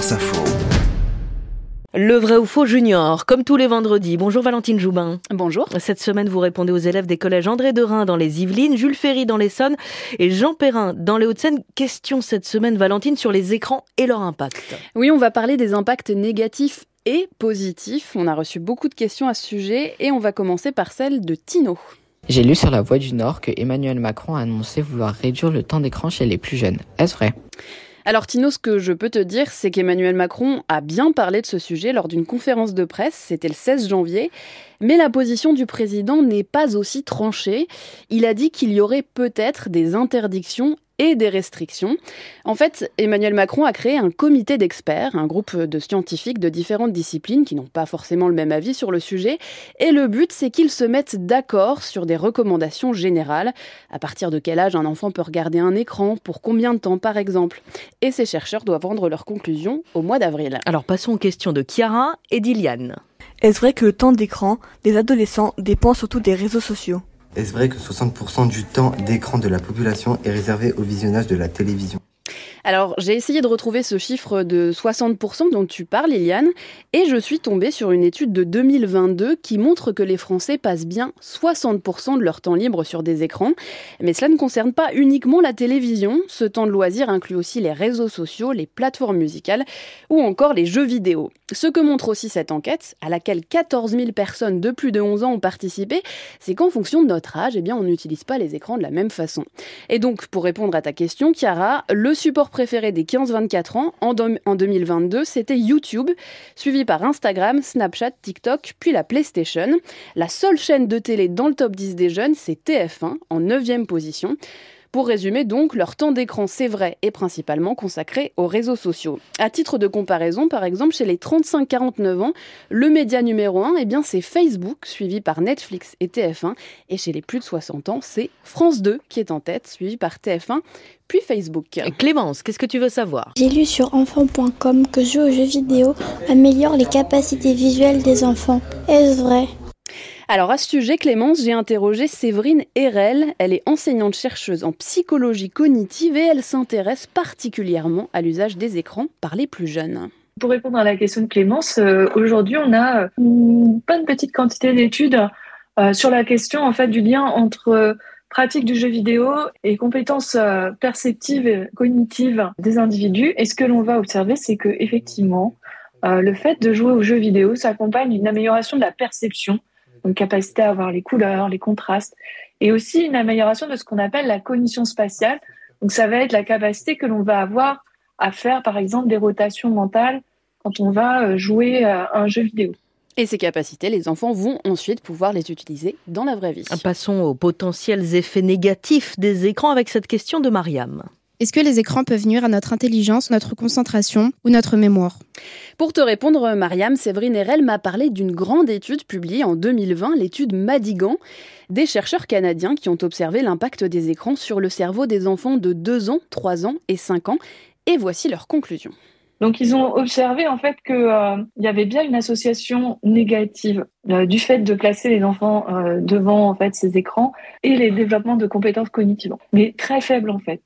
France Info. Le vrai ou faux junior, comme tous les vendredis. Bonjour Valentine Joubin. Bonjour. Cette semaine, vous répondez aux élèves des collèges André Derain dans les Yvelines, Jules Ferry dans l'Essonne et Jean Perrin dans les Hauts-de-Seine. Question cette semaine, Valentine, sur les écrans et leur impact. Oui, on va parler des impacts négatifs et positifs. On a reçu beaucoup de questions à ce sujet et on va commencer par celle de Tino. J'ai lu sur la Voix du Nord que Emmanuel Macron a annoncé vouloir réduire le temps d'écran chez les plus jeunes. Est-ce vrai? Alors Tino, ce que je peux te dire, c'est qu'Emmanuel Macron a bien parlé de ce sujet lors d'une conférence de presse, c'était le 16 janvier, mais la position du président n'est pas aussi tranchée. Il a dit qu'il y aurait peut-être des interdictions et des restrictions. En fait, Emmanuel Macron a créé un comité d'experts, un groupe de scientifiques de différentes disciplines qui n'ont pas forcément le même avis sur le sujet. Et le but, c'est qu'ils se mettent d'accord sur des recommandations générales. À partir de quel âge un enfant peut regarder un écran? Pour combien de temps, par exemple? Et ces chercheurs doivent rendre leurs conclusions au mois d'avril. Alors passons aux questions de Chiara et d'Iliane. Est-ce vrai que le temps d'écran des adolescents dépend surtout des réseaux sociaux? Est-ce vrai que 60% du temps d'écran de la population est réservé au visionnage de la télévision? Alors, j'ai essayé de retrouver ce chiffre de 60% dont tu parles, Eliane, et je suis tombée sur une étude de 2022 qui montre que les Français passent bien 60% de leur temps libre sur des écrans. Mais cela ne concerne pas uniquement la télévision. Ce temps de loisir inclut aussi les réseaux sociaux, les plateformes musicales ou encore les jeux vidéo. Ce que montre aussi cette enquête, à laquelle 14 000 personnes de plus de 11 ans ont participé, c'est qu'en fonction de notre âge, eh bien, on n'utilise pas les écrans de la même façon. Et donc, pour répondre à ta question, Chiara, le support préféré des 15-24 ans en, en 2022, c'était YouTube, suivi par Instagram, Snapchat, TikTok, puis la PlayStation. La seule chaîne de télé dans le top 10 des jeunes, c'est TF1, en 9e position. Pour résumer donc, leur temps d'écran, c'est vrai, est principalement consacré aux réseaux sociaux. À titre de comparaison, par exemple, chez les 35-49 ans, le média numéro 1, eh bien, c'est Facebook, suivi par Netflix et TF1. Et chez les plus de 60 ans, c'est France 2 qui est en tête, suivi par TF1, puis Facebook. Clémence, qu'est-ce que tu veux savoir? J'ai lu sur enfant.com que jouer aux jeux vidéo améliore les capacités visuelles des enfants. Est-ce vrai? Alors à ce sujet, Clémence, j'ai interrogé Séverine Erel. Elle est enseignante-chercheuse en psychologie cognitive et elle s'intéresse particulièrement à l'usage des écrans par les plus jeunes. Pour répondre à la question de Clémence, euh, aujourd'hui on a une bonne petite quantité d'études euh, sur la question en fait du lien entre pratique du jeu vidéo et compétences euh, perceptives et cognitives des individus. Et ce que l'on va observer, c'est que effectivement, le fait de jouer aux jeux vidéo s'accompagne d'une amélioration de la perception une capacité à voir les couleurs, les contrastes, et aussi une amélioration de ce qu'on appelle la cognition spatiale. Donc ça va être la capacité que l'on va avoir à faire, par exemple, des rotations mentales quand on va euh, jouer à un jeu vidéo. Et ces capacités, les enfants vont ensuite pouvoir les utiliser dans la vraie vie. Passons aux potentiels effets négatifs des écrans avec cette question de Mariam. Est-ce que les écrans peuvent nuire à notre intelligence, notre concentration ou notre mémoire? Pour te répondre, Mariam, Séverine Erel m'a parlé d'une grande étude publiée en 2020, l'étude Madigan, des chercheurs canadiens qui ont observé l'impact des écrans sur le cerveau des enfants de 2 ans, 3 ans et 5 ans. Et voici leurs conclusions. Donc ils ont observé en fait qu'il euh, y avait bien une association négative euh, du fait de placer les enfants euh, devant en fait ces écrans et les développements de compétences cognitives, mais très faibles en fait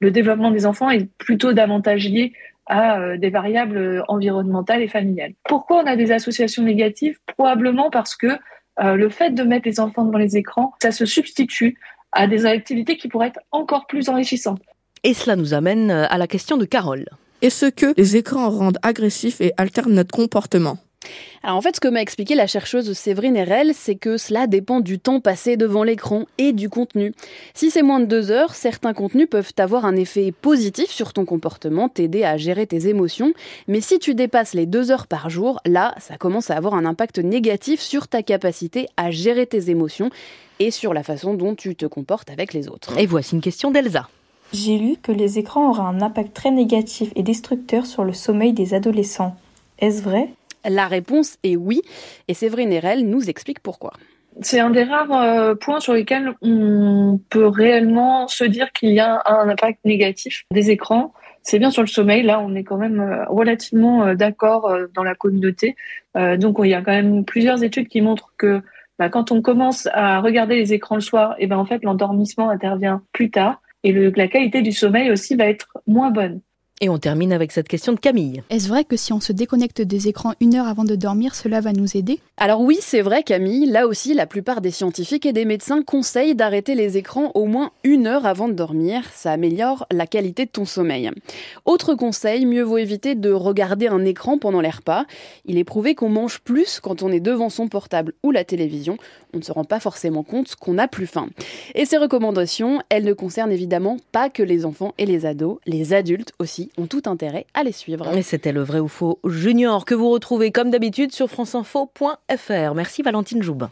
le développement des enfants est plutôt davantage lié à euh, des variables environnementales et familiales. Pourquoi on a des associations négatives? Probablement parce que euh, le fait de mettre les enfants devant les écrans, ça se substitue à des activités qui pourraient être encore plus enrichissantes. Et cela nous amène euh, à la question de Carole. Est-ce que les écrans rendent agressifs et alternent notre comportement? Alors en fait, ce que m'a expliqué la chercheuse Séverine Erel, c'est que cela dépend du temps passé devant l'écran et du contenu. Si c'est moins de deux heures, certains contenus peuvent avoir un effet positif sur ton comportement, t'aider à gérer tes émotions, mais si tu dépasses les deux heures par jour, là, ça commence à avoir un impact négatif sur ta capacité à gérer tes émotions et sur la façon dont tu te comportes avec les autres. Et voici une question d'Elsa. J'ai lu que les écrans auraient un impact très négatif et destructeur sur le sommeil des adolescents. Est-ce vrai? La réponse est oui, et Séverine Erel nous explique pourquoi. C'est un des rares euh, points sur lesquels on peut réellement se dire qu'il y a un impact négatif des écrans. C'est bien sur le sommeil, là on est quand même euh, relativement euh, d'accord dans la communauté. donc il y a quand même plusieurs études qui montrent que bah, quand on commence à regarder les écrans le soir, et eh ben en fait l'endormissement intervient plus tard et la qualité du sommeil aussi va être moins bonne. Et on termine avec cette question de Camille. Est-ce vrai que si on se déconnecte des écrans une heure avant de dormir, cela va nous aider? Alors oui, c'est vrai Camille, là aussi la plupart des scientifiques et des médecins conseillent d'arrêter les écrans au moins une heure avant de dormir, ça améliore la qualité de ton sommeil. Autre conseil, mieux vaut éviter de regarder un écran pendant les repas. Il est prouvé qu'on mange plus quand on est devant son portable ou la télévision, on ne se rend pas forcément compte qu'on a plus faim. Et ces recommandations, elles ne concernent évidemment pas que les enfants et les ados, les adultes aussi ont tout intérêt à les suivre. Et c'était le vrai ou faux junior que vous retrouvez comme d'habitude sur franceinfo.fr. Merci Valentine Joubin.